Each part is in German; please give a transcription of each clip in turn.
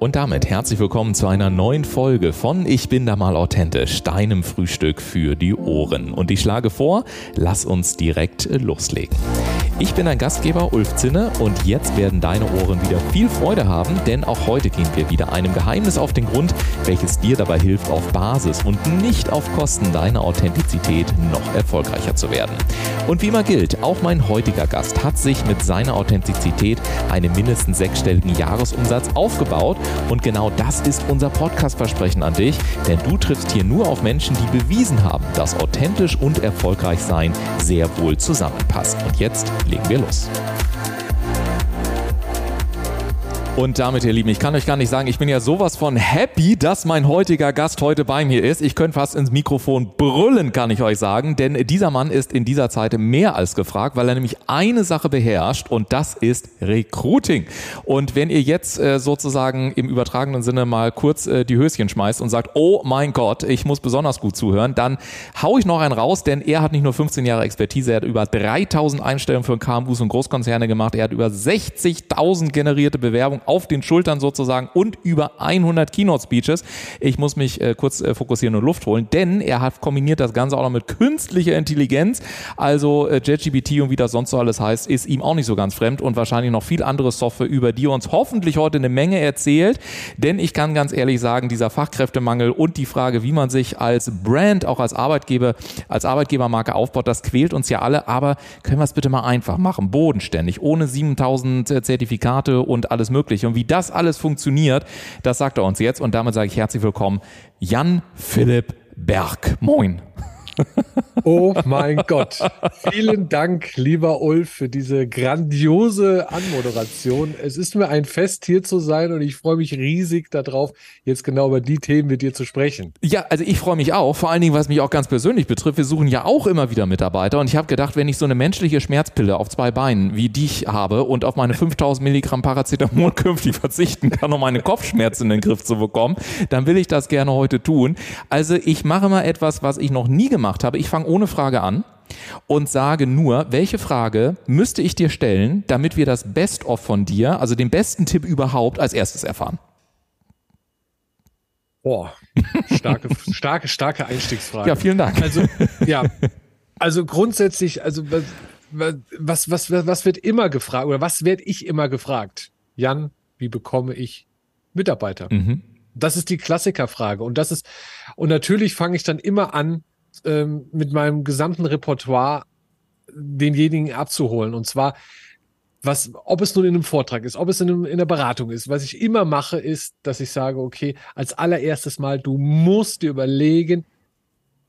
Und damit herzlich willkommen zu einer neuen Folge von Ich bin da mal authentisch, deinem Frühstück für die Ohren. Und ich schlage vor, lass uns direkt loslegen. Ich bin dein Gastgeber Ulf Zinne und jetzt werden deine Ohren wieder viel Freude haben, denn auch heute gehen wir wieder einem Geheimnis auf den Grund, welches dir dabei hilft, auf Basis und nicht auf Kosten deiner Authentizität noch erfolgreicher zu werden. Und wie immer gilt, auch mein heutiger Gast hat sich mit seiner Authentizität einen mindestens sechsstelligen Jahresumsatz aufgebaut und genau das ist unser Podcast-Versprechen an dich, denn du triffst hier nur auf Menschen, die bewiesen haben, dass authentisch und erfolgreich sein sehr wohl zusammenpasst. Und jetzt Lyg vėlos. Und damit, ihr Lieben, ich kann euch gar nicht sagen, ich bin ja sowas von happy, dass mein heutiger Gast heute bei mir ist. Ich könnte fast ins Mikrofon brüllen, kann ich euch sagen, denn dieser Mann ist in dieser Zeit mehr als gefragt, weil er nämlich eine Sache beherrscht und das ist Recruiting. Und wenn ihr jetzt äh, sozusagen im übertragenen Sinne mal kurz äh, die Höschen schmeißt und sagt, oh mein Gott, ich muss besonders gut zuhören, dann hau ich noch einen raus, denn er hat nicht nur 15 Jahre Expertise, er hat über 3000 Einstellungen für KMUs und Großkonzerne gemacht, er hat über 60.000 generierte Bewerbungen auf den Schultern sozusagen und über 100 Keynote-Speeches. Ich muss mich äh, kurz äh, fokussieren und Luft holen, denn er hat kombiniert das Ganze auch noch mit künstlicher Intelligenz. Also äh, und wie das sonst so alles heißt, ist ihm auch nicht so ganz fremd und wahrscheinlich noch viel andere Software, über die er uns hoffentlich heute eine Menge erzählt. Denn ich kann ganz ehrlich sagen, dieser Fachkräftemangel und die Frage, wie man sich als Brand, auch als Arbeitgeber, als Arbeitgebermarke aufbaut, das quält uns ja alle. Aber können wir es bitte mal einfach machen, bodenständig, ohne 7000 äh, Zertifikate und alles Mögliche möglich. Und wie das alles funktioniert, das sagt er uns jetzt. Und damit sage ich herzlich willkommen, Jan Philipp Berg. Moin. Oh mein Gott. Vielen Dank, lieber Ulf, für diese grandiose Anmoderation. Es ist mir ein Fest, hier zu sein und ich freue mich riesig darauf, jetzt genau über die Themen mit dir zu sprechen. Ja, also ich freue mich auch, vor allen Dingen, was mich auch ganz persönlich betrifft. Wir suchen ja auch immer wieder Mitarbeiter und ich habe gedacht, wenn ich so eine menschliche Schmerzpille auf zwei Beinen wie dich habe und auf meine 5000 Milligramm Paracetamol künftig verzichten kann, um meine Kopfschmerzen in den Griff zu bekommen, dann will ich das gerne heute tun. Also ich mache mal etwas, was ich noch nie gemacht habe. Ich fange ohne Frage an und sage nur, welche Frage müsste ich dir stellen, damit wir das Best-of von dir, also den besten Tipp überhaupt, als erstes erfahren. Boah, starke, starke, starke Einstiegsfrage. Ja, vielen Dank. Also, ja, also grundsätzlich, also was, was, was, was wird immer gefragt oder was werde ich immer gefragt? Jan, wie bekomme ich Mitarbeiter? Mhm. Das ist die Klassikerfrage. Und das ist, und natürlich fange ich dann immer an, ähm, mit meinem gesamten Repertoire denjenigen abzuholen. Und zwar, was, ob es nun in einem Vortrag ist, ob es in, einem, in einer Beratung ist, was ich immer mache, ist, dass ich sage, okay, als allererstes Mal, du musst dir überlegen,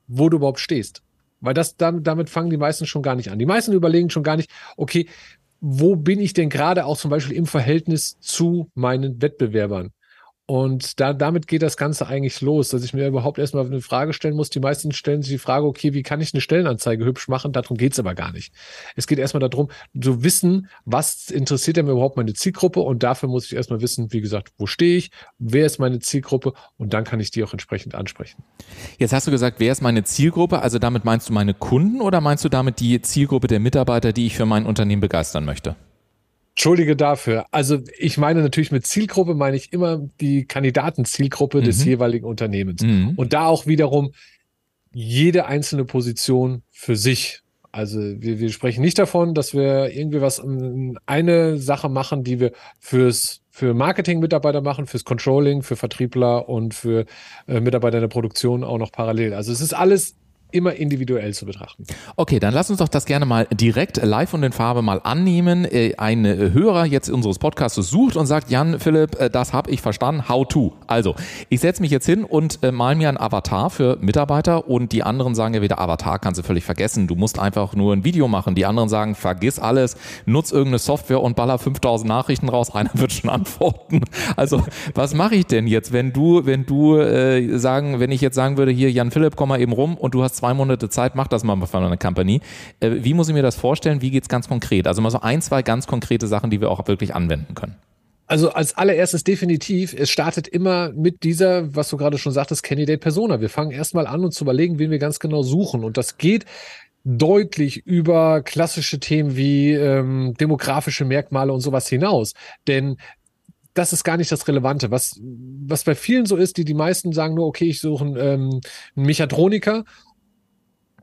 wo du überhaupt stehst. Weil das, damit, damit fangen die meisten schon gar nicht an. Die meisten überlegen schon gar nicht, okay, wo bin ich denn gerade auch zum Beispiel im Verhältnis zu meinen Wettbewerbern? Und da, damit geht das Ganze eigentlich los, dass ich mir überhaupt erstmal eine Frage stellen muss. Die meisten stellen sich die Frage, okay, wie kann ich eine Stellenanzeige hübsch machen? Darum geht's aber gar nicht. Es geht erstmal darum, zu wissen, was interessiert denn überhaupt meine Zielgruppe? Und dafür muss ich erstmal wissen, wie gesagt, wo stehe ich? Wer ist meine Zielgruppe? Und dann kann ich die auch entsprechend ansprechen. Jetzt hast du gesagt, wer ist meine Zielgruppe? Also damit meinst du meine Kunden oder meinst du damit die Zielgruppe der Mitarbeiter, die ich für mein Unternehmen begeistern möchte? Entschuldige dafür. Also ich meine natürlich mit Zielgruppe meine ich immer die Kandidatenzielgruppe mhm. des jeweiligen Unternehmens. Mhm. Und da auch wiederum jede einzelne Position für sich. Also wir, wir sprechen nicht davon, dass wir irgendwie was eine Sache machen, die wir fürs für Marketing-Mitarbeiter machen, fürs Controlling, für Vertriebler und für äh, Mitarbeiter in der Produktion auch noch parallel. Also es ist alles immer individuell zu betrachten. Okay, dann lass uns doch das gerne mal direkt live und in Farbe mal annehmen. Äh, ein äh, Hörer jetzt unseres Podcasts sucht und sagt, Jan, Philipp, äh, das habe ich verstanden, how to. Also, ich setze mich jetzt hin und mal mir ein Avatar für Mitarbeiter und die anderen sagen ja wieder, Avatar kannst du völlig vergessen, du musst einfach nur ein Video machen. Die anderen sagen, vergiss alles, nutz irgendeine Software und baller 5000 Nachrichten raus, einer wird schon antworten. Also, was mache ich denn jetzt, wenn du, wenn du äh, sagen, wenn ich jetzt sagen würde, hier, Jan Philipp, komm mal eben rum und du hast zwei Monate Zeit, mach das mal von einer Company. Äh, wie muss ich mir das vorstellen? Wie geht es ganz konkret? Also mal so ein, zwei ganz konkrete Sachen, die wir auch wirklich anwenden können. Also als allererstes definitiv, es startet immer mit dieser, was du gerade schon sagtest, Candidate Persona. Wir fangen erstmal an, uns zu überlegen, wen wir ganz genau suchen. Und das geht deutlich über klassische Themen wie ähm, demografische Merkmale und sowas hinaus. Denn das ist gar nicht das Relevante. Was, was bei vielen so ist, die die meisten sagen nur, okay, ich suche einen, ähm, einen Mechatroniker,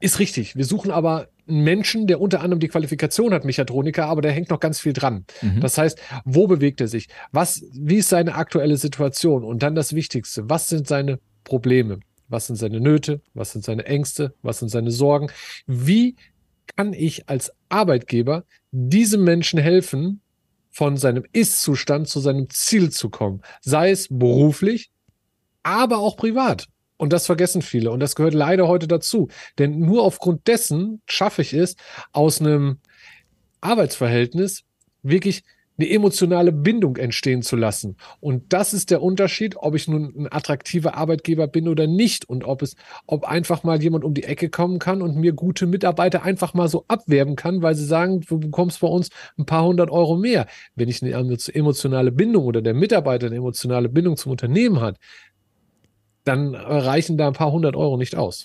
ist richtig. Wir suchen aber einen Menschen, der unter anderem die Qualifikation hat, Mechatroniker, aber der hängt noch ganz viel dran. Mhm. Das heißt, wo bewegt er sich? Was, wie ist seine aktuelle Situation? Und dann das Wichtigste, was sind seine Probleme? Was sind seine Nöte? Was sind seine Ängste? Was sind seine Sorgen? Wie kann ich als Arbeitgeber diesem Menschen helfen, von seinem Ist-Zustand zu seinem Ziel zu kommen? Sei es beruflich, aber auch privat. Und das vergessen viele. Und das gehört leider heute dazu. Denn nur aufgrund dessen schaffe ich es, aus einem Arbeitsverhältnis wirklich eine emotionale Bindung entstehen zu lassen. Und das ist der Unterschied, ob ich nun ein attraktiver Arbeitgeber bin oder nicht und ob es, ob einfach mal jemand um die Ecke kommen kann und mir gute Mitarbeiter einfach mal so abwerben kann, weil sie sagen, du bekommst bei uns ein paar hundert Euro mehr. Wenn ich eine emotionale Bindung oder der Mitarbeiter eine emotionale Bindung zum Unternehmen hat, dann reichen da ein paar hundert Euro nicht aus.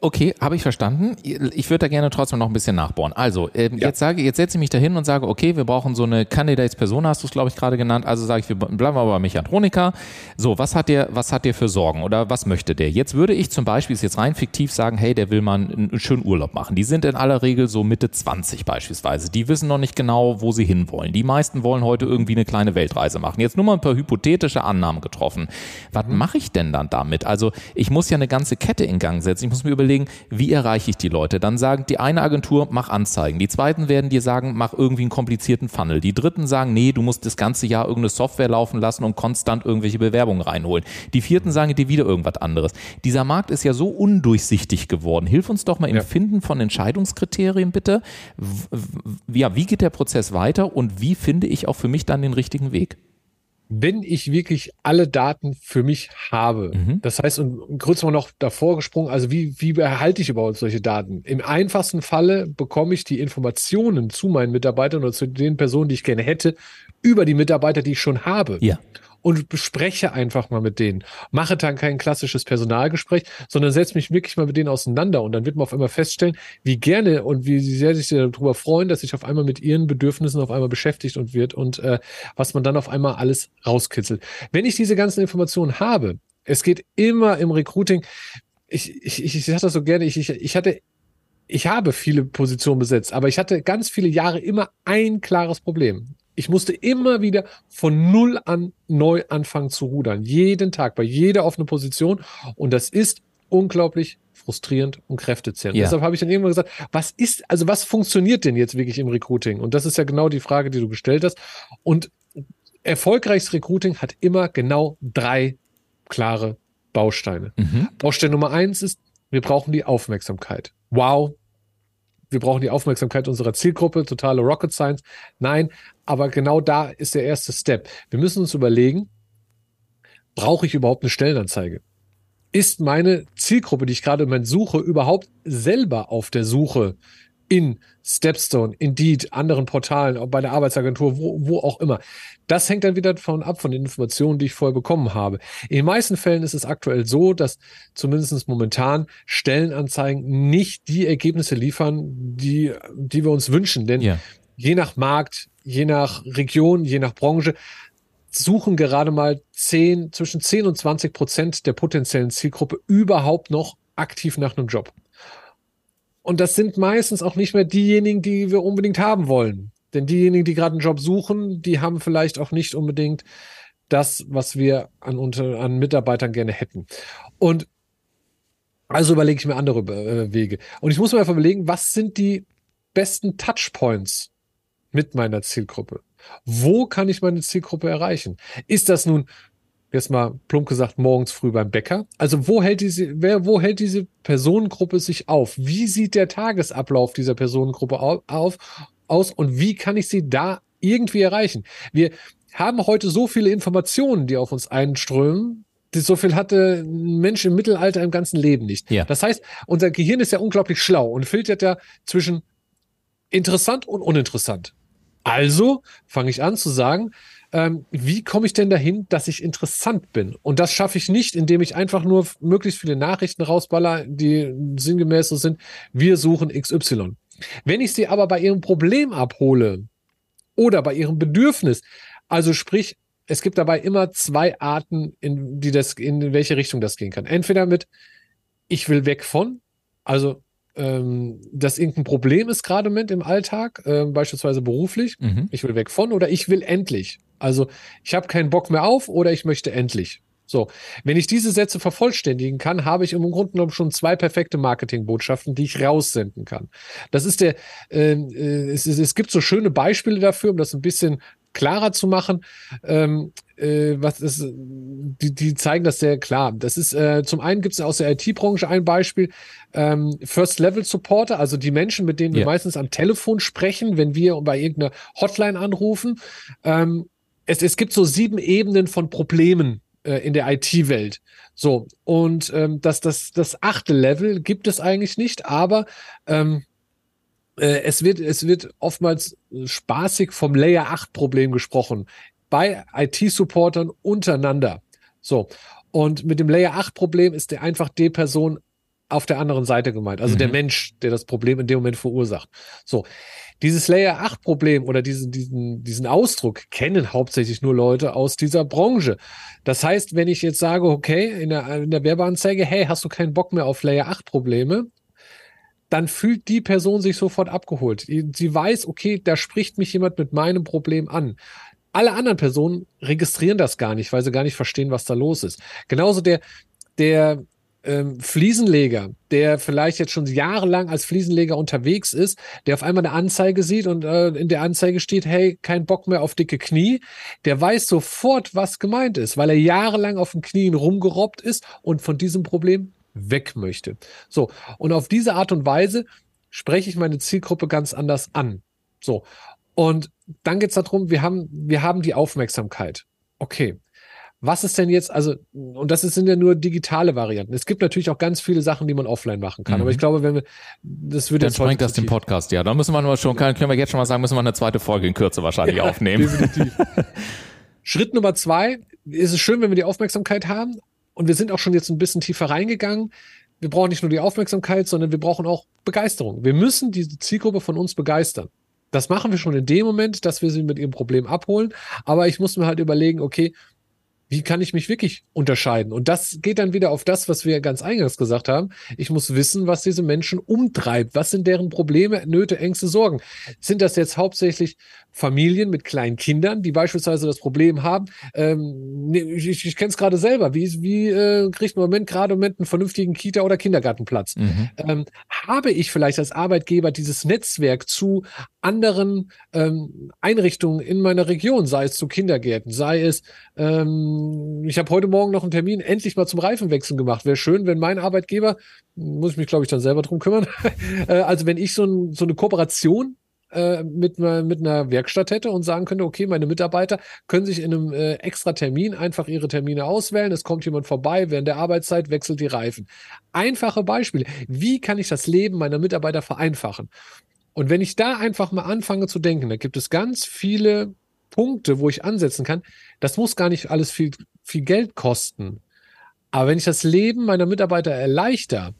Okay, habe ich verstanden. Ich würde da gerne trotzdem noch ein bisschen nachbohren. Also, äh, ja. jetzt sage, jetzt setze ich mich da hin und sage, okay, wir brauchen so eine Candidates Persona, hast du es, glaube ich, gerade genannt. Also sage ich, wir bleiben aber bei Mechatroniker. So, was hat der, was hat der für Sorgen oder was möchte der? Jetzt würde ich zum Beispiel, jetzt rein fiktiv sagen, hey, der will mal einen, einen schönen Urlaub machen. Die sind in aller Regel so Mitte 20 beispielsweise. Die wissen noch nicht genau, wo sie hinwollen. Die meisten wollen heute irgendwie eine kleine Weltreise machen. Jetzt nur mal ein paar hypothetische Annahmen getroffen. Was mhm. mache ich denn dann damit? Also ich muss ja eine ganze Kette in Gang setzen. Ich muss mir überlegen, wie erreiche ich die Leute? Dann sagen die eine Agentur, mach Anzeigen. Die zweiten werden dir sagen, mach irgendwie einen komplizierten Funnel. Die dritten sagen, nee, du musst das ganze Jahr irgendeine Software laufen lassen und konstant irgendwelche Bewerbungen reinholen. Die vierten sagen dir wieder irgendwas anderes. Dieser Markt ist ja so undurchsichtig geworden. Hilf uns doch mal im ja. Finden von Entscheidungskriterien bitte. Ja, wie geht der Prozess weiter und wie finde ich auch für mich dann den richtigen Weg? Wenn ich wirklich alle Daten für mich habe, mhm. das heißt, und kurz mal noch davor gesprungen, also wie, wie behalte ich überhaupt solche Daten? Im einfachsten Falle bekomme ich die Informationen zu meinen Mitarbeitern oder zu den Personen, die ich gerne hätte, über die Mitarbeiter, die ich schon habe. Ja und bespreche einfach mal mit denen. Mache dann kein klassisches Personalgespräch, sondern setze mich wirklich mal mit denen auseinander und dann wird man auf einmal feststellen, wie gerne und wie sehr sich darüber freuen, dass sich auf einmal mit ihren Bedürfnissen auf einmal beschäftigt und wird und äh, was man dann auf einmal alles rauskitzelt. Wenn ich diese ganzen Informationen habe, es geht immer im Recruiting, ich, ich, ich, ich sage das so gerne, ich, ich, ich hatte ich habe viele Positionen besetzt, aber ich hatte ganz viele Jahre immer ein klares Problem. Ich musste immer wieder von null an neu anfangen zu rudern. Jeden Tag, bei jeder offenen Position. Und das ist unglaublich frustrierend und kräftezehrend. Ja. Deshalb habe ich dann irgendwann gesagt, was ist, also was funktioniert denn jetzt wirklich im Recruiting? Und das ist ja genau die Frage, die du gestellt hast. Und erfolgreiches Recruiting hat immer genau drei klare Bausteine. Mhm. Baustein Nummer eins ist, wir brauchen die Aufmerksamkeit. Wow, wir brauchen die Aufmerksamkeit unserer Zielgruppe, totale Rocket Science. Nein, aber genau da ist der erste Step. Wir müssen uns überlegen, brauche ich überhaupt eine Stellenanzeige? Ist meine Zielgruppe, die ich gerade im Moment suche, überhaupt selber auf der Suche in Stepstone, Indeed, anderen Portalen, bei der Arbeitsagentur, wo, wo auch immer. Das hängt dann wieder davon ab, von den Informationen, die ich vorher bekommen habe. In den meisten Fällen ist es aktuell so, dass zumindest momentan Stellenanzeigen nicht die Ergebnisse liefern, die, die wir uns wünschen. Denn ja. je nach Markt, je nach Region, je nach Branche suchen gerade mal 10, zwischen 10 und 20 Prozent der potenziellen Zielgruppe überhaupt noch aktiv nach einem Job. Und das sind meistens auch nicht mehr diejenigen, die wir unbedingt haben wollen. Denn diejenigen, die gerade einen Job suchen, die haben vielleicht auch nicht unbedingt das, was wir an, unter, an Mitarbeitern gerne hätten. Und also überlege ich mir andere äh, Wege. Und ich muss mir einfach überlegen, was sind die besten Touchpoints mit meiner Zielgruppe? Wo kann ich meine Zielgruppe erreichen? Ist das nun jetzt mal plump gesagt, morgens früh beim Bäcker. Also wo hält diese, wer, wo hält diese Personengruppe sich auf? Wie sieht der Tagesablauf dieser Personengruppe auf, aus und wie kann ich sie da irgendwie erreichen? Wir haben heute so viele Informationen, die auf uns einströmen. So viel hatte ein Mensch im Mittelalter im ganzen Leben nicht. Ja. Das heißt, unser Gehirn ist ja unglaublich schlau und filtert ja zwischen interessant und uninteressant. Also fange ich an zu sagen, ähm, wie komme ich denn dahin, dass ich interessant bin? Und das schaffe ich nicht, indem ich einfach nur möglichst viele Nachrichten rausballer, die sinngemäß so sind, wir suchen XY. Wenn ich sie aber bei ihrem Problem abhole oder bei ihrem Bedürfnis, also sprich, es gibt dabei immer zwei Arten, in die das, in welche Richtung das gehen kann. Entweder mit, ich will weg von, also ähm, dass irgendein Problem ist gerade im Moment im Alltag, äh, beispielsweise beruflich, mhm. ich will weg von oder ich will endlich. Also ich habe keinen Bock mehr auf oder ich möchte endlich. So, wenn ich diese Sätze vervollständigen kann, habe ich im Grunde genommen schon zwei perfekte Marketingbotschaften, die ich raussenden kann. Das ist der, äh, äh, es, es, gibt so schöne Beispiele dafür, um das ein bisschen klarer zu machen. Ähm, äh, was ist, die, die zeigen das sehr klar. Das ist äh, zum einen gibt es aus der IT-Branche ein Beispiel, ähm, First Level Supporter, also die Menschen, mit denen yeah. wir meistens am Telefon sprechen, wenn wir bei irgendeiner Hotline anrufen. Ähm, es, es gibt so sieben Ebenen von Problemen äh, in der IT-Welt. So, und ähm, das, das, das achte Level gibt es eigentlich nicht, aber ähm, äh, es, wird, es wird oftmals spaßig vom Layer 8 Problem gesprochen bei IT-Supportern untereinander. So. Und mit dem Layer 8 Problem ist der einfach die Person auf der anderen Seite gemeint, also mhm. der Mensch, der das Problem in dem Moment verursacht. So. Dieses Layer 8 Problem oder diesen, diesen, diesen Ausdruck kennen hauptsächlich nur Leute aus dieser Branche. Das heißt, wenn ich jetzt sage, okay, in der, in der Werbeanzeige, hey, hast du keinen Bock mehr auf Layer 8 Probleme? Dann fühlt die Person sich sofort abgeholt. Sie weiß, okay, da spricht mich jemand mit meinem Problem an. Alle anderen Personen registrieren das gar nicht, weil sie gar nicht verstehen, was da los ist. Genauso der, der ähm, Fliesenleger, der vielleicht jetzt schon jahrelang als Fliesenleger unterwegs ist, der auf einmal eine Anzeige sieht und äh, in der Anzeige steht, hey, kein Bock mehr auf dicke Knie, der weiß sofort, was gemeint ist, weil er jahrelang auf den Knien rumgerobbt ist und von diesem Problem weg möchte. So, und auf diese Art und Weise spreche ich meine Zielgruppe ganz anders an. So, und dann geht es darum, wir haben, wir haben die Aufmerksamkeit. Okay, was ist denn jetzt, also, und das sind ja nur digitale Varianten. Es gibt natürlich auch ganz viele Sachen, die man offline machen kann. Mhm. Aber ich glaube, wenn wir, das würde Dann sprengt das den Podcast, ja. Da müssen wir nur schon, können wir jetzt schon mal sagen, müssen wir eine zweite Folge in Kürze wahrscheinlich ja, aufnehmen. Definitiv. Schritt Nummer zwei ist es schön, wenn wir die Aufmerksamkeit haben. Und wir sind auch schon jetzt ein bisschen tiefer reingegangen. Wir brauchen nicht nur die Aufmerksamkeit, sondern wir brauchen auch Begeisterung. Wir müssen diese Zielgruppe von uns begeistern. Das machen wir schon in dem Moment, dass wir sie mit ihrem Problem abholen. Aber ich muss mir halt überlegen, okay, wie kann ich mich wirklich unterscheiden? Und das geht dann wieder auf das, was wir ganz eingangs gesagt haben. Ich muss wissen, was diese Menschen umtreibt. Was sind deren Probleme, Nöte, Ängste, Sorgen? Sind das jetzt hauptsächlich Familien mit kleinen Kindern, die beispielsweise das Problem haben? Ähm, ich ich kenne es gerade selber. Wie, wie äh, kriegt man im Moment gerade im Moment einen vernünftigen Kita- oder Kindergartenplatz? Mhm. Ähm, habe ich vielleicht als Arbeitgeber dieses Netzwerk zu anderen ähm, Einrichtungen in meiner Region, sei es zu Kindergärten, sei es ähm, ich habe heute Morgen noch einen Termin endlich mal zum Reifenwechseln gemacht. Wäre schön, wenn mein Arbeitgeber, muss ich mich glaube ich dann selber drum kümmern, äh, also wenn ich so, ein, so eine Kooperation äh, mit, mit einer Werkstatt hätte und sagen könnte, okay, meine Mitarbeiter können sich in einem äh, extra Termin einfach ihre Termine auswählen. Es kommt jemand vorbei, während der Arbeitszeit wechselt die Reifen. Einfache Beispiele. Wie kann ich das Leben meiner Mitarbeiter vereinfachen? Und wenn ich da einfach mal anfange zu denken, da gibt es ganz viele Punkte, wo ich ansetzen kann. Das muss gar nicht alles viel, viel Geld kosten. Aber wenn ich das Leben meiner Mitarbeiter erleichter,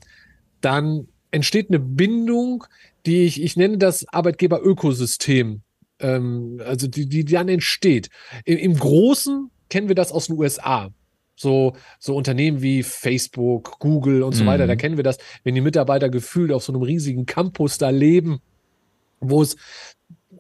dann entsteht eine Bindung, die ich, ich nenne das Arbeitgeber-Ökosystem, ähm, also die, die dann entsteht. Im, Im Großen kennen wir das aus den USA. So, so Unternehmen wie Facebook, Google und so mhm. weiter, da kennen wir das, wenn die Mitarbeiter gefühlt auf so einem riesigen Campus da leben, wo es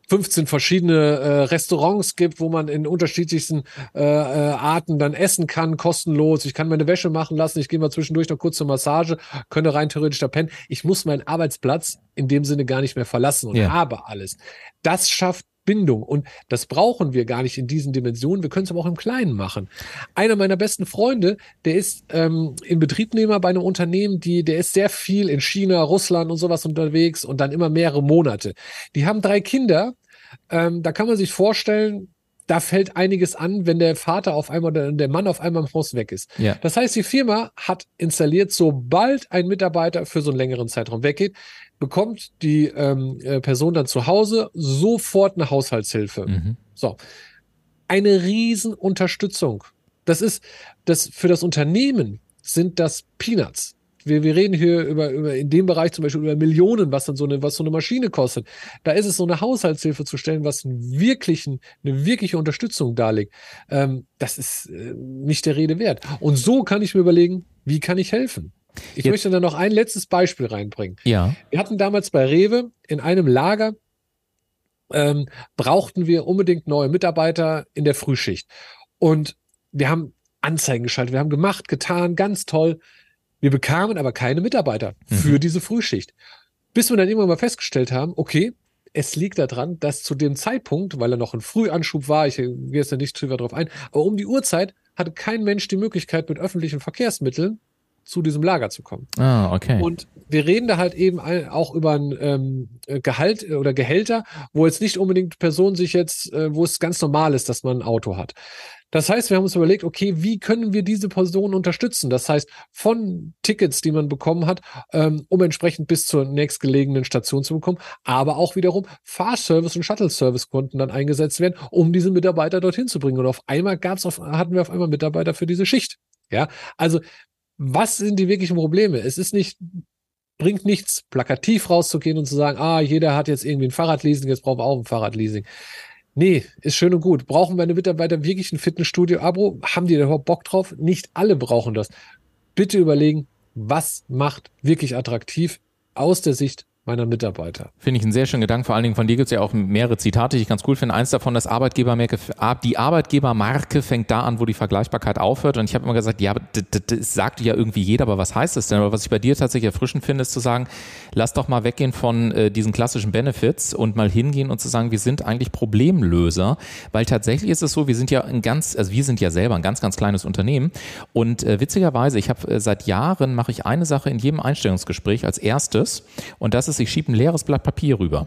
15 verschiedene äh, Restaurants gibt, wo man in unterschiedlichsten äh, äh, Arten dann essen kann, kostenlos. Ich kann meine Wäsche machen lassen, ich gehe mal zwischendurch noch kurz zur Massage, könnte rein theoretisch da pennen. Ich muss meinen Arbeitsplatz in dem Sinne gar nicht mehr verlassen und ja. habe alles. Das schafft Bindung. Und das brauchen wir gar nicht in diesen Dimensionen. Wir können es aber auch im Kleinen machen. Einer meiner besten Freunde, der ist ähm, im Betriebnehmer bei einem Unternehmen, die, der ist sehr viel in China, Russland und sowas unterwegs und dann immer mehrere Monate. Die haben drei Kinder. Ähm, da kann man sich vorstellen, da fällt einiges an, wenn der Vater auf einmal oder der Mann auf einmal im Haus weg ist. Ja. Das heißt, die Firma hat installiert, sobald ein Mitarbeiter für so einen längeren Zeitraum weggeht, bekommt die ähm, äh, Person dann zu Hause sofort eine Haushaltshilfe. Mhm. So. Eine Riesenunterstützung. Das ist, das für das Unternehmen sind das Peanuts. Wir, wir reden hier über, über in dem Bereich zum Beispiel über Millionen, was dann so eine, was so eine Maschine kostet. Da ist es so eine Haushaltshilfe zu stellen, was einen wirklichen, eine wirkliche Unterstützung darlegt. Ähm, das ist äh, nicht der Rede wert. Und so kann ich mir überlegen, wie kann ich helfen? Ich Jetzt. möchte da noch ein letztes Beispiel reinbringen. Ja. Wir hatten damals bei Rewe in einem Lager ähm, brauchten wir unbedingt neue Mitarbeiter in der Frühschicht. Und wir haben Anzeigen geschaltet, wir haben gemacht, getan, ganz toll. Wir bekamen aber keine Mitarbeiter mhm. für diese Frühschicht. Bis wir dann irgendwann mal festgestellt haben, okay, es liegt daran, dass zu dem Zeitpunkt, weil er noch ein Frühanschub war, ich gehe jetzt nicht drüber drauf ein, aber um die Uhrzeit hatte kein Mensch die Möglichkeit, mit öffentlichen Verkehrsmitteln zu diesem Lager zu kommen. Ah, okay. Und wir reden da halt eben auch über ein ähm, Gehalt oder Gehälter, wo jetzt nicht unbedingt Personen sich jetzt, äh, wo es ganz normal ist, dass man ein Auto hat. Das heißt, wir haben uns überlegt, okay, wie können wir diese Personen unterstützen? Das heißt, von Tickets, die man bekommen hat, ähm, um entsprechend bis zur nächstgelegenen Station zu bekommen, aber auch wiederum Fahrservice und Shuttle-Service konnten dann eingesetzt werden, um diese Mitarbeiter dorthin zu bringen. Und auf einmal gab's auf, hatten wir auf einmal Mitarbeiter für diese Schicht. Ja, also was sind die wirklichen Probleme? Es ist nicht, bringt nichts, plakativ rauszugehen und zu sagen, ah, jeder hat jetzt irgendwie ein Fahrradleasing, jetzt brauchen wir auch ein Fahrradleasing. Nee, ist schön und gut. Brauchen meine Mitarbeiter wirklich ein Fitnessstudio-Abo? Haben die da überhaupt Bock drauf? Nicht alle brauchen das. Bitte überlegen, was macht wirklich attraktiv aus der Sicht meiner Mitarbeiter. Finde ich einen sehr schönen Gedanken. Vor allen Dingen von dir gibt es ja auch mehrere Zitate, die ich ganz cool finde. Eins davon, das Arbeitgebermarke, die Arbeitgebermarke fängt da an, wo die Vergleichbarkeit aufhört. Und ich habe immer gesagt, ja, das sagt ja irgendwie jeder, aber was heißt das denn? Aber was ich bei dir tatsächlich erfrischend finde, ist zu sagen, lass doch mal weggehen von äh, diesen klassischen Benefits und mal hingehen und zu sagen, wir sind eigentlich Problemlöser. Weil tatsächlich ist es so, wir sind ja ein ganz, also wir sind ja selber ein ganz, ganz kleines Unternehmen. Und äh, witzigerweise, ich habe äh, seit Jahren mache ich eine Sache in jedem Einstellungsgespräch als erstes. Und das ist ist, ich schiebe ein leeres Blatt Papier rüber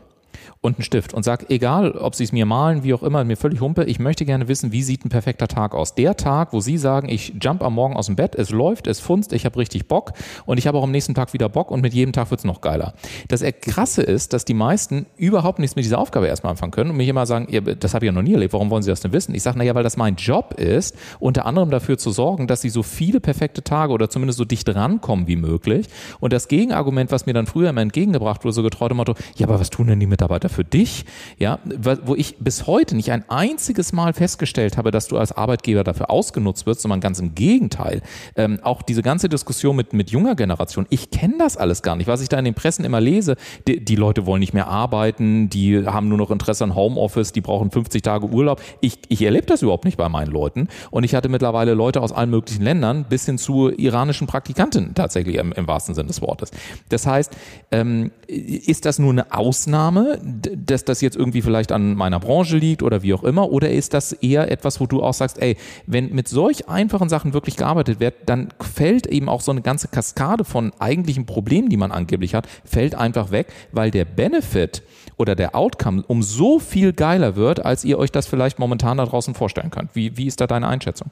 und einen Stift und sage, egal, ob Sie es mir malen, wie auch immer, mir völlig humpe, ich möchte gerne wissen, wie sieht ein perfekter Tag aus. Der Tag, wo Sie sagen, ich jump am Morgen aus dem Bett, es läuft, es funzt, ich habe richtig Bock und ich habe auch am nächsten Tag wieder Bock und mit jedem Tag wird es noch geiler. Das Krasse ist, dass die meisten überhaupt nichts mit dieser Aufgabe erstmal anfangen können und mich immer sagen, ja, das habe ich ja noch nie erlebt, warum wollen Sie das denn wissen? Ich sage, naja, weil das mein Job ist, unter anderem dafür zu sorgen, dass Sie so viele perfekte Tage oder zumindest so dicht rankommen wie möglich. Und das Gegenargument, was mir dann früher immer entgegengebracht wurde, so getreu dem Motto, ja, aber was tun denn die Mitarbeiter für dich? ja, wo ich bis heute nicht ein einziges Mal festgestellt habe, dass du als Arbeitgeber dafür ausgenutzt wirst, sondern ganz im Gegenteil. Ähm, auch diese ganze Diskussion mit, mit junger Generation, ich kenne das alles gar nicht. Was ich da in den Pressen immer lese, die, die, Leute wollen nicht mehr arbeiten, die haben nur noch Interesse an Homeoffice, die brauchen 50 Tage Urlaub. Ich, ich erlebe das überhaupt nicht bei meinen Leuten. Und ich hatte mittlerweile Leute aus allen möglichen Ländern bis hin zu iranischen Praktikanten tatsächlich im, im wahrsten Sinne des Wortes. Das heißt, ähm, ist das nur eine Ausnahme, dass das jetzt irgendwie vielleicht an meiner Branche liegt oder wie auch immer? Oder ist das eher etwas, wo du auch sagst, ey, wenn mit solch einfachen Sachen wirklich gearbeitet wird, dann fällt eben auch so eine ganze Kaskade von eigentlichen Problemen, die man angeblich hat, fällt einfach weg, weil der Benefit oder der Outcome um so viel geiler wird, als ihr euch das vielleicht momentan da draußen vorstellen könnt. Wie, wie ist da deine Einschätzung?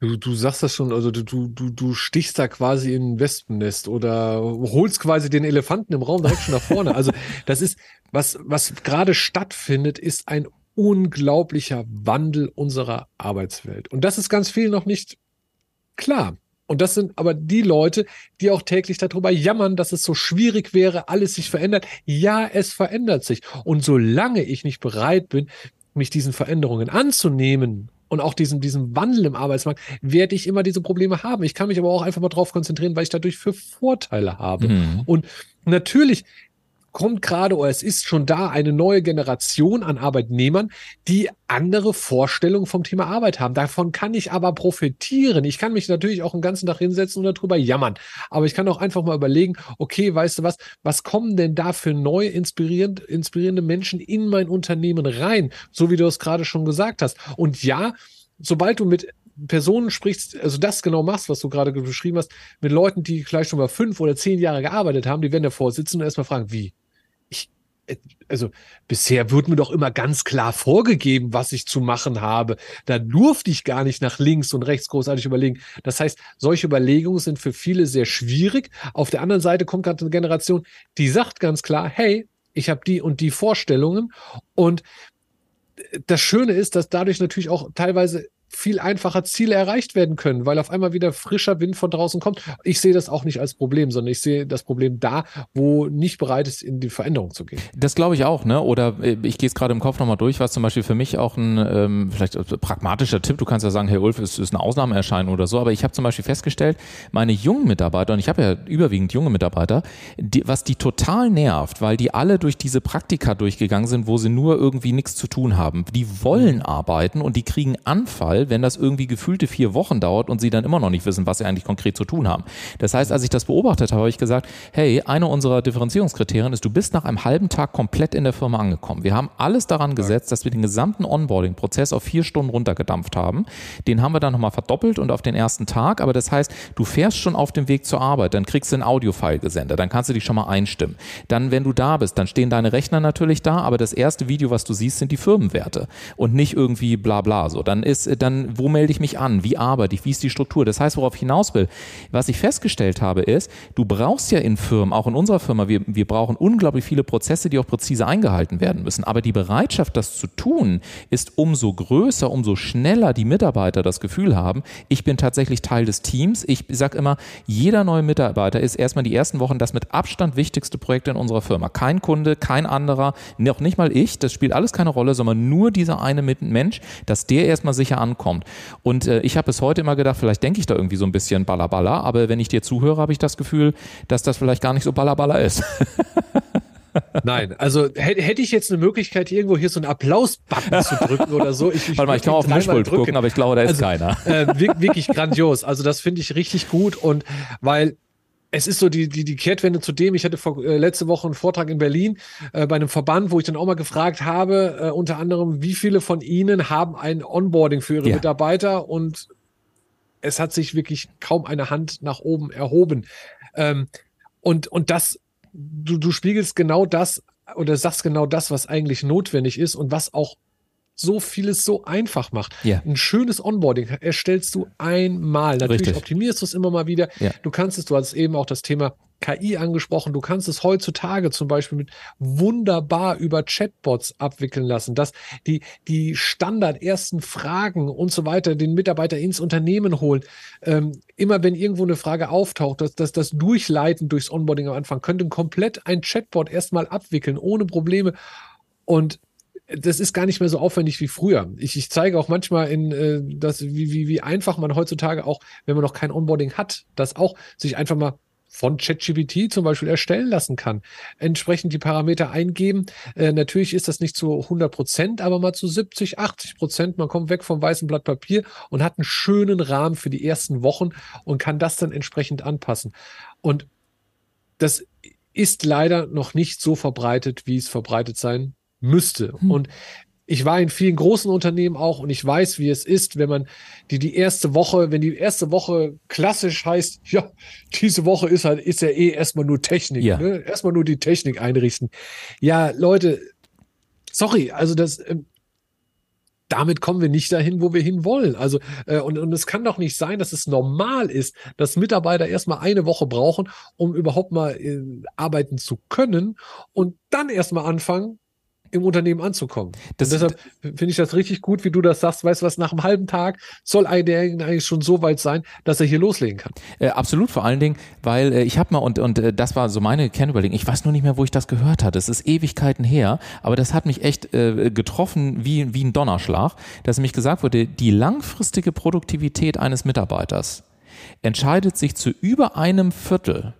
Du, du sagst das schon, also du, du, du stichst da quasi in ein Wespennest oder holst quasi den Elefanten im Raum direkt schon nach vorne. Also das ist, was, was gerade stattfindet, ist ein unglaublicher Wandel unserer Arbeitswelt. Und das ist ganz viel noch nicht klar. Und das sind aber die Leute, die auch täglich darüber jammern, dass es so schwierig wäre, alles sich verändert. Ja, es verändert sich. Und solange ich nicht bereit bin, mich diesen Veränderungen anzunehmen und auch diesem, diesem Wandel im Arbeitsmarkt werde ich immer diese Probleme haben. Ich kann mich aber auch einfach mal drauf konzentrieren, weil ich dadurch für Vorteile habe. Mhm. Und natürlich kommt gerade oder es ist schon da eine neue Generation an Arbeitnehmern, die andere Vorstellungen vom Thema Arbeit haben. Davon kann ich aber profitieren. Ich kann mich natürlich auch den ganzen Tag hinsetzen und darüber jammern. Aber ich kann auch einfach mal überlegen, okay, weißt du was, was kommen denn da für neue inspirierend, inspirierende Menschen in mein Unternehmen rein? So wie du es gerade schon gesagt hast. Und ja, sobald du mit Personen sprichst, also das genau machst, was du gerade beschrieben hast, mit Leuten, die vielleicht schon mal fünf oder zehn Jahre gearbeitet haben, die werden davor sitzen und erstmal fragen, wie? Also bisher wird mir doch immer ganz klar vorgegeben, was ich zu machen habe. Da durfte ich gar nicht nach links und rechts großartig überlegen. Das heißt, solche Überlegungen sind für viele sehr schwierig. Auf der anderen Seite kommt gerade eine Generation, die sagt ganz klar, hey, ich habe die und die Vorstellungen. Und das Schöne ist, dass dadurch natürlich auch teilweise viel einfacher Ziele erreicht werden können, weil auf einmal wieder frischer Wind von draußen kommt. Ich sehe das auch nicht als Problem, sondern ich sehe das Problem da, wo nicht bereit ist, in die Veränderung zu gehen. Das glaube ich auch, ne? Oder äh, ich gehe es gerade im Kopf nochmal durch, was zum Beispiel für mich auch ein ähm, vielleicht pragmatischer Tipp, du kannst ja sagen, Herr Ulf, es ist eine Ausnahmeerscheinung oder so, aber ich habe zum Beispiel festgestellt, meine jungen Mitarbeiter, und ich habe ja überwiegend junge Mitarbeiter, die, was die total nervt, weil die alle durch diese Praktika durchgegangen sind, wo sie nur irgendwie nichts zu tun haben. Die wollen mhm. arbeiten und die kriegen Anfall, wenn das irgendwie gefühlte vier Wochen dauert und sie dann immer noch nicht wissen, was sie eigentlich konkret zu tun haben. Das heißt, als ich das beobachtet habe, habe ich gesagt, hey, eine unserer Differenzierungskriterien ist, du bist nach einem halben Tag komplett in der Firma angekommen. Wir haben alles daran gesetzt, dass wir den gesamten Onboarding-Prozess auf vier Stunden runtergedampft haben. Den haben wir dann nochmal verdoppelt und auf den ersten Tag. Aber das heißt, du fährst schon auf dem Weg zur Arbeit, dann kriegst du ein Audio-File gesendet, dann kannst du dich schon mal einstimmen. Dann, wenn du da bist, dann stehen deine Rechner natürlich da, aber das erste Video, was du siehst, sind die Firmenwerte und nicht irgendwie bla bla so. Dann ist, dann, wo melde ich mich an? Wie arbeite ich? Wie ist die Struktur? Das heißt, worauf ich hinaus will, was ich festgestellt habe, ist, du brauchst ja in Firmen, auch in unserer Firma, wir, wir brauchen unglaublich viele Prozesse, die auch präzise eingehalten werden müssen. Aber die Bereitschaft, das zu tun, ist umso größer, umso schneller die Mitarbeiter das Gefühl haben, ich bin tatsächlich Teil des Teams. Ich sage immer, jeder neue Mitarbeiter ist erstmal die ersten Wochen das mit Abstand wichtigste Projekt in unserer Firma. Kein Kunde, kein anderer, noch nicht mal ich, das spielt alles keine Rolle, sondern nur dieser eine Mensch, dass der erstmal sicher ankommt. Und äh, ich habe bis heute immer gedacht, vielleicht denke ich da irgendwie so ein bisschen ballerballer, aber wenn ich dir zuhöre, habe ich das Gefühl, dass das vielleicht gar nicht so ballerballer ist. Nein, also hätte ich jetzt eine Möglichkeit, irgendwo hier so einen Applaus-Button zu drücken oder so. Ich, ich Warte mal, ich kann auf den Mischpult gucken, aber ich glaube, da ist also, keiner. Äh, wirklich grandios. Also das finde ich richtig gut und weil es ist so die, die, die Kehrtwende zu dem, ich hatte vor, äh, letzte Woche einen Vortrag in Berlin äh, bei einem Verband, wo ich dann auch mal gefragt habe, äh, unter anderem, wie viele von Ihnen haben ein Onboarding für ihre ja. Mitarbeiter und es hat sich wirklich kaum eine Hand nach oben erhoben. Ähm, und, und das du, du spiegelst genau das oder sagst genau das, was eigentlich notwendig ist und was auch so vieles so einfach macht. Yeah. Ein schönes Onboarding erstellst du einmal. Natürlich Richtig. optimierst du es immer mal wieder. Yeah. Du kannst es, du hast eben auch das Thema KI angesprochen. Du kannst es heutzutage zum Beispiel mit wunderbar über Chatbots abwickeln lassen, dass die, die Standard ersten Fragen und so weiter den Mitarbeiter ins Unternehmen holen. Ähm, immer wenn irgendwo eine Frage auftaucht, dass, dass das Durchleiten durchs Onboarding am Anfang könnte komplett ein Chatbot erstmal abwickeln, ohne Probleme. Und das ist gar nicht mehr so aufwendig wie früher. Ich, ich zeige auch manchmal in äh, das, wie, wie, wie einfach man heutzutage auch, wenn man noch kein Onboarding hat, das auch sich einfach mal von ChatGPT zum Beispiel erstellen lassen kann. Entsprechend die Parameter eingeben. Äh, natürlich ist das nicht zu 100 Prozent, aber mal zu 70, 80 Prozent. Man kommt weg vom weißen Blatt Papier und hat einen schönen Rahmen für die ersten Wochen und kann das dann entsprechend anpassen. Und das ist leider noch nicht so verbreitet, wie es verbreitet sein müsste. Hm. Und ich war in vielen großen Unternehmen auch und ich weiß, wie es ist, wenn man die, die erste Woche, wenn die erste Woche klassisch heißt, ja, diese Woche ist halt, ist ja eh erstmal nur Technik, ja. ne? erstmal nur die Technik einrichten. Ja, Leute, sorry, also das, ähm, damit kommen wir nicht dahin, wo wir hin wollen. Also, äh, und, und es kann doch nicht sein, dass es normal ist, dass Mitarbeiter erstmal eine Woche brauchen, um überhaupt mal äh, arbeiten zu können und dann erstmal anfangen, im Unternehmen anzukommen. Deshalb finde ich das richtig gut, wie du das sagst. Weißt du was, nach einem halben Tag soll der eigentlich schon so weit sein, dass er hier loslegen kann. Äh, absolut, vor allen Dingen, weil äh, ich habe mal, und, und äh, das war so meine Kernüberlegung, ich weiß nur nicht mehr, wo ich das gehört hatte. Es ist Ewigkeiten her, aber das hat mich echt äh, getroffen wie, wie ein Donnerschlag, dass nämlich gesagt wurde, die langfristige Produktivität eines Mitarbeiters entscheidet sich zu über einem Viertel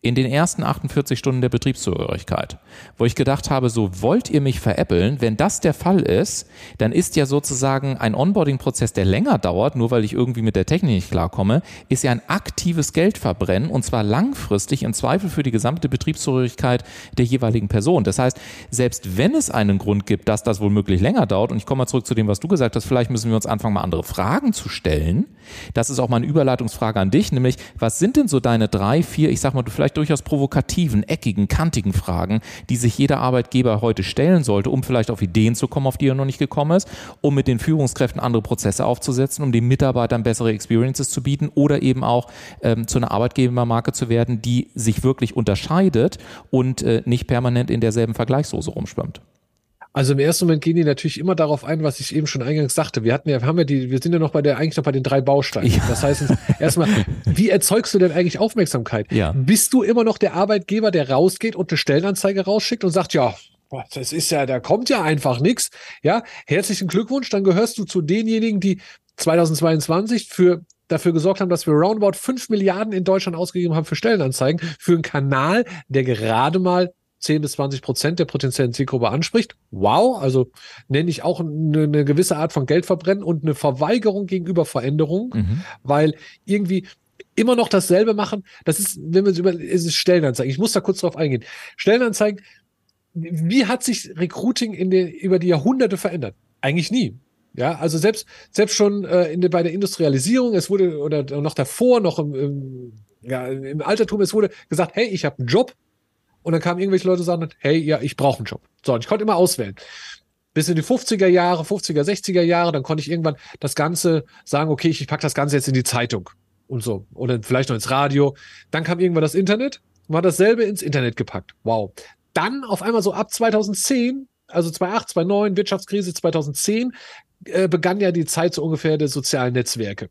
in den ersten 48 Stunden der Betriebszugehörigkeit, wo ich gedacht habe, so wollt ihr mich veräppeln? Wenn das der Fall ist, dann ist ja sozusagen ein Onboarding-Prozess, der länger dauert, nur weil ich irgendwie mit der Technik nicht klarkomme, ist ja ein aktives Geldverbrennen und zwar langfristig im Zweifel für die gesamte Betriebszugehörigkeit der jeweiligen Person. Das heißt, selbst wenn es einen Grund gibt, dass das womöglich länger dauert, und ich komme mal zurück zu dem, was du gesagt hast, vielleicht müssen wir uns anfangen, mal andere Fragen zu stellen. Das ist auch mal eine Überleitungsfrage an dich, nämlich, was sind denn so deine drei, vier, ich sag mal, du vielleicht durchaus provokativen, eckigen, kantigen Fragen, die sich jeder Arbeitgeber heute stellen sollte, um vielleicht auf Ideen zu kommen, auf die er noch nicht gekommen ist, um mit den Führungskräften andere Prozesse aufzusetzen, um den Mitarbeitern bessere Experiences zu bieten oder eben auch ähm, zu einer Arbeitgebermarke zu werden, die sich wirklich unterscheidet und äh, nicht permanent in derselben Vergleichssoße rumschwimmt. Also im ersten Moment gehen die natürlich immer darauf ein, was ich eben schon eingangs sagte. Wir hatten ja, haben ja die, wir sind ja noch bei der, eigentlich noch bei den drei Bausteinen. Ja. Das heißt, erstmal, wie erzeugst du denn eigentlich Aufmerksamkeit? Ja. Bist du immer noch der Arbeitgeber, der rausgeht und eine Stellenanzeige rausschickt und sagt, ja, das ist ja, da kommt ja einfach nichts. Ja, herzlichen Glückwunsch. Dann gehörst du zu denjenigen, die 2022 für dafür gesorgt haben, dass wir roundabout 5 Milliarden in Deutschland ausgegeben haben für Stellenanzeigen, für einen Kanal, der gerade mal 10 bis 20 Prozent der potenziellen Zielgruppe anspricht. Wow, also nenne ich auch eine, eine gewisse Art von Geldverbrennen und eine Verweigerung gegenüber Veränderungen, mhm. weil irgendwie immer noch dasselbe machen. Das ist, wenn wir es über, ist es Stellenanzeigen. Ich muss da kurz drauf eingehen. Stellenanzeigen, wie hat sich Recruiting in den, über die Jahrhunderte verändert? Eigentlich nie. Ja, also selbst, selbst schon äh, in, bei der Industrialisierung, es wurde, oder noch davor, noch im, im, ja, im Altertum, es wurde gesagt, hey, ich habe einen Job. Und dann kamen irgendwelche Leute und sagten, hey, ja, ich brauche einen Job. So, und ich konnte immer auswählen. Bis in die 50er Jahre, 50er, 60er Jahre, dann konnte ich irgendwann das Ganze sagen, okay, ich, ich packe das Ganze jetzt in die Zeitung und so. Oder vielleicht noch ins Radio. Dann kam irgendwann das Internet und hat dasselbe ins Internet gepackt. Wow. Dann auf einmal so ab 2010 also 2008, 2009, Wirtschaftskrise 2010, äh, begann ja die Zeit so ungefähr der sozialen Netzwerke.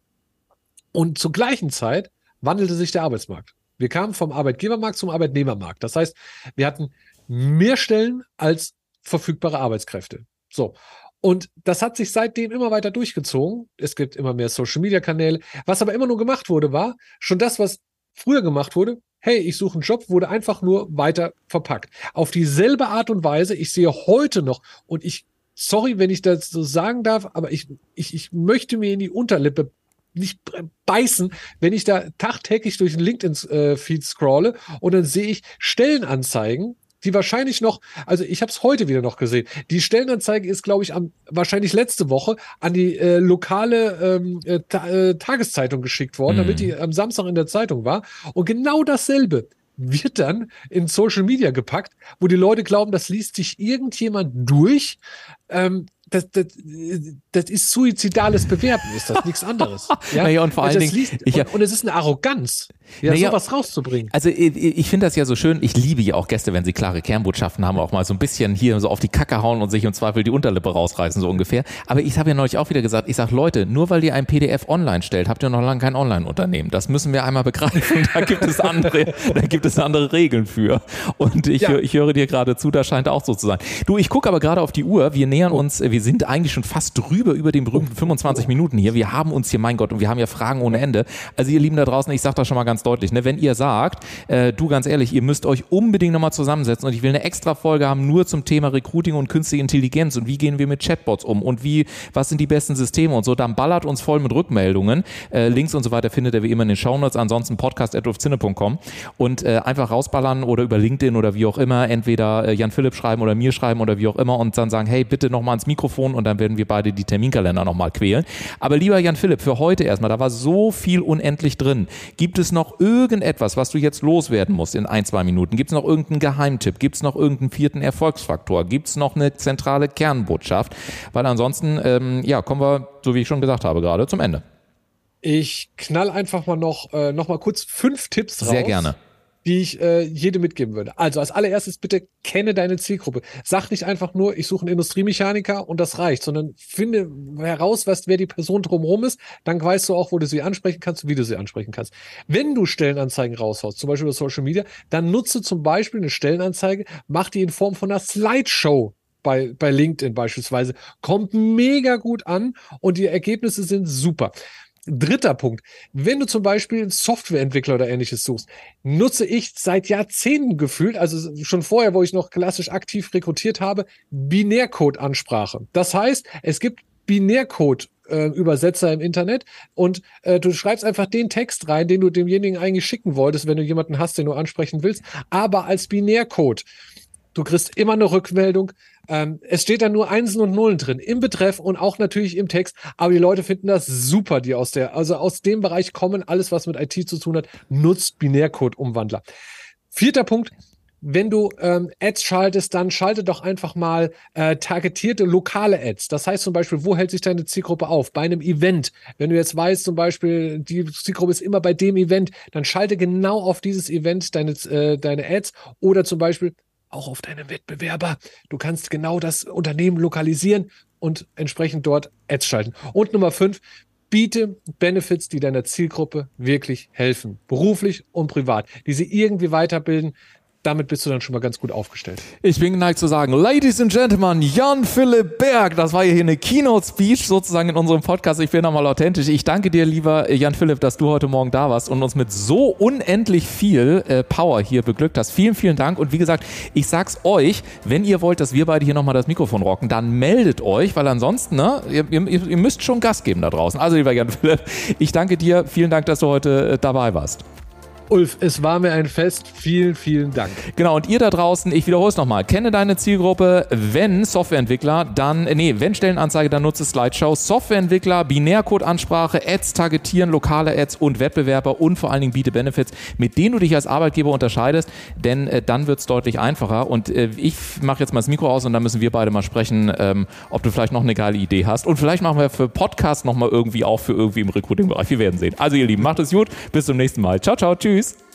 Und zur gleichen Zeit wandelte sich der Arbeitsmarkt. Wir kamen vom Arbeitgebermarkt zum Arbeitnehmermarkt. Das heißt, wir hatten mehr Stellen als verfügbare Arbeitskräfte. So. Und das hat sich seitdem immer weiter durchgezogen. Es gibt immer mehr Social Media Kanäle. Was aber immer nur gemacht wurde, war schon das, was früher gemacht wurde. Hey, ich suche einen Job, wurde einfach nur weiter verpackt. Auf dieselbe Art und Weise. Ich sehe heute noch und ich sorry, wenn ich das so sagen darf, aber ich, ich, ich möchte mir in die Unterlippe nicht beißen, wenn ich da tagtäglich durch den LinkedIn-Feed scrolle und dann sehe ich Stellenanzeigen, die wahrscheinlich noch, also ich habe es heute wieder noch gesehen. Die Stellenanzeige ist, glaube ich, am wahrscheinlich letzte Woche an die äh, lokale ähm, äh, ta äh, Tageszeitung geschickt worden, mhm. damit die am Samstag in der Zeitung war. Und genau dasselbe wird dann in Social Media gepackt, wo die Leute glauben, das liest sich irgendjemand durch. Ähm, das, das, das ist suizidales Bewerben, ist das nichts anderes. Ja? Naja, und vor allen Dingen. Liest, ich, und, und, es ist eine Arroganz, ja, naja, sowas rauszubringen. Also ich, ich finde das ja so schön, ich liebe ja auch Gäste, wenn sie klare Kernbotschaften haben, auch mal so ein bisschen hier so auf die Kacke hauen und sich im Zweifel die Unterlippe rausreißen, so ungefähr. Aber ich habe ja neulich auch wieder gesagt, ich sage, Leute, nur weil ihr ein PDF online stellt, habt ihr noch lange kein Online-Unternehmen. Das müssen wir einmal begreifen. Da gibt es andere, da gibt es andere Regeln für. Und ich, ja. ich höre dir gerade zu, da scheint auch so zu sein. Du, ich gucke aber gerade auf die Uhr, wir nähern uns, wir sind eigentlich schon fast drüber über den berühmten 25 Minuten hier. Wir haben uns hier, mein Gott, und wir haben ja Fragen ohne Ende. Also ihr Lieben da draußen, ich sage das schon mal ganz deutlich, ne, wenn ihr sagt, äh, du ganz ehrlich, ihr müsst euch unbedingt nochmal zusammensetzen und ich will eine extra Folge haben nur zum Thema Recruiting und künstliche Intelligenz und wie gehen wir mit Chatbots um und wie, was sind die besten Systeme und so, dann ballert uns voll mit Rückmeldungen. Äh, Links und so weiter findet ihr wie immer in den Shownotes, ansonsten podcast.zinne.com und äh, einfach rausballern oder über LinkedIn oder wie auch immer, entweder äh, Jan Philipp schreiben oder mir schreiben oder wie auch immer und dann sagen, hey, bitte nochmal ins Mikrofon und dann werden wir beide die Terminkalender nochmal quälen. Aber lieber Jan Philipp, für heute erstmal, da war so viel unendlich drin. Gibt es noch irgendetwas, was du jetzt loswerden musst in ein, zwei Minuten? Gibt es noch irgendeinen Geheimtipp? Gibt es noch irgendeinen vierten Erfolgsfaktor? Gibt es noch eine zentrale Kernbotschaft? Weil ansonsten, ähm, ja, kommen wir, so wie ich schon gesagt habe, gerade zum Ende. Ich knall einfach mal noch, äh, noch mal kurz fünf Tipps raus. Sehr gerne die ich äh, jedem mitgeben würde. Also als allererstes bitte kenne deine Zielgruppe. Sag nicht einfach nur, ich suche einen Industriemechaniker und das reicht, sondern finde heraus, was, wer die Person drumherum ist. Dann weißt du auch, wo du sie ansprechen kannst, wie du sie ansprechen kannst. Wenn du Stellenanzeigen raushaust, zum Beispiel über Social Media, dann nutze zum Beispiel eine Stellenanzeige, mach die in Form von einer Slideshow bei, bei LinkedIn beispielsweise. Kommt mega gut an und die Ergebnisse sind super. Dritter Punkt. Wenn du zum Beispiel einen Softwareentwickler oder ähnliches suchst, nutze ich seit Jahrzehnten gefühlt, also schon vorher, wo ich noch klassisch aktiv rekrutiert habe, Binärcode-Ansprache. Das heißt, es gibt Binärcode äh, Übersetzer im Internet und äh, du schreibst einfach den Text rein, den du demjenigen eigentlich schicken wolltest, wenn du jemanden hast, den du ansprechen willst, aber als Binärcode. Du kriegst immer eine Rückmeldung. Ähm, es steht da nur Einsen und Nullen drin im Betreff und auch natürlich im Text. Aber die Leute finden das super, die aus der, also aus dem Bereich kommen, alles was mit IT zu tun hat, nutzt Binärcode-Umwandler. Vierter Punkt. Wenn du ähm, Ads schaltest, dann schalte doch einfach mal äh, targetierte lokale Ads. Das heißt zum Beispiel, wo hält sich deine Zielgruppe auf? Bei einem Event. Wenn du jetzt weißt, zum Beispiel, die Zielgruppe ist immer bei dem Event, dann schalte genau auf dieses Event deine, äh, deine Ads. Oder zum Beispiel, auch auf deine Wettbewerber. Du kannst genau das Unternehmen lokalisieren und entsprechend dort Ads schalten. Und Nummer fünf, biete Benefits, die deiner Zielgruppe wirklich helfen, beruflich und privat, die sie irgendwie weiterbilden, damit bist du dann schon mal ganz gut aufgestellt. Ich bin geneigt zu sagen, Ladies and Gentlemen, Jan Philipp Berg, das war hier eine Keynote-Speech sozusagen in unserem Podcast. Ich bin nochmal authentisch. Ich danke dir, lieber Jan Philipp, dass du heute Morgen da warst und uns mit so unendlich viel äh, Power hier beglückt hast. Vielen, vielen Dank. Und wie gesagt, ich sag's euch, wenn ihr wollt, dass wir beide hier nochmal das Mikrofon rocken, dann meldet euch, weil ansonsten, ne, ihr, ihr, ihr müsst schon Gas geben da draußen. Also, lieber Jan Philipp, ich danke dir. Vielen Dank, dass du heute äh, dabei warst. Ulf, es war mir ein Fest. Vielen, vielen Dank. Genau, und ihr da draußen, ich wiederhole es nochmal. Kenne deine Zielgruppe. Wenn Softwareentwickler, dann, äh, nee, wenn Stellenanzeige, dann nutze Slideshow. Softwareentwickler, Binärcode-Ansprache, Ads targetieren, lokale Ads und Wettbewerber und vor allen Dingen biete Benefits, mit denen du dich als Arbeitgeber unterscheidest, denn äh, dann wird es deutlich einfacher. Und äh, ich mache jetzt mal das Mikro aus und dann müssen wir beide mal sprechen, ähm, ob du vielleicht noch eine geile Idee hast. Und vielleicht machen wir für Podcast nochmal irgendwie auch für irgendwie im Recruiting-Bereich. Wir werden sehen. Also ihr Lieben, macht es gut. Bis zum nächsten Mal. Ciao, ciao. Tschüss.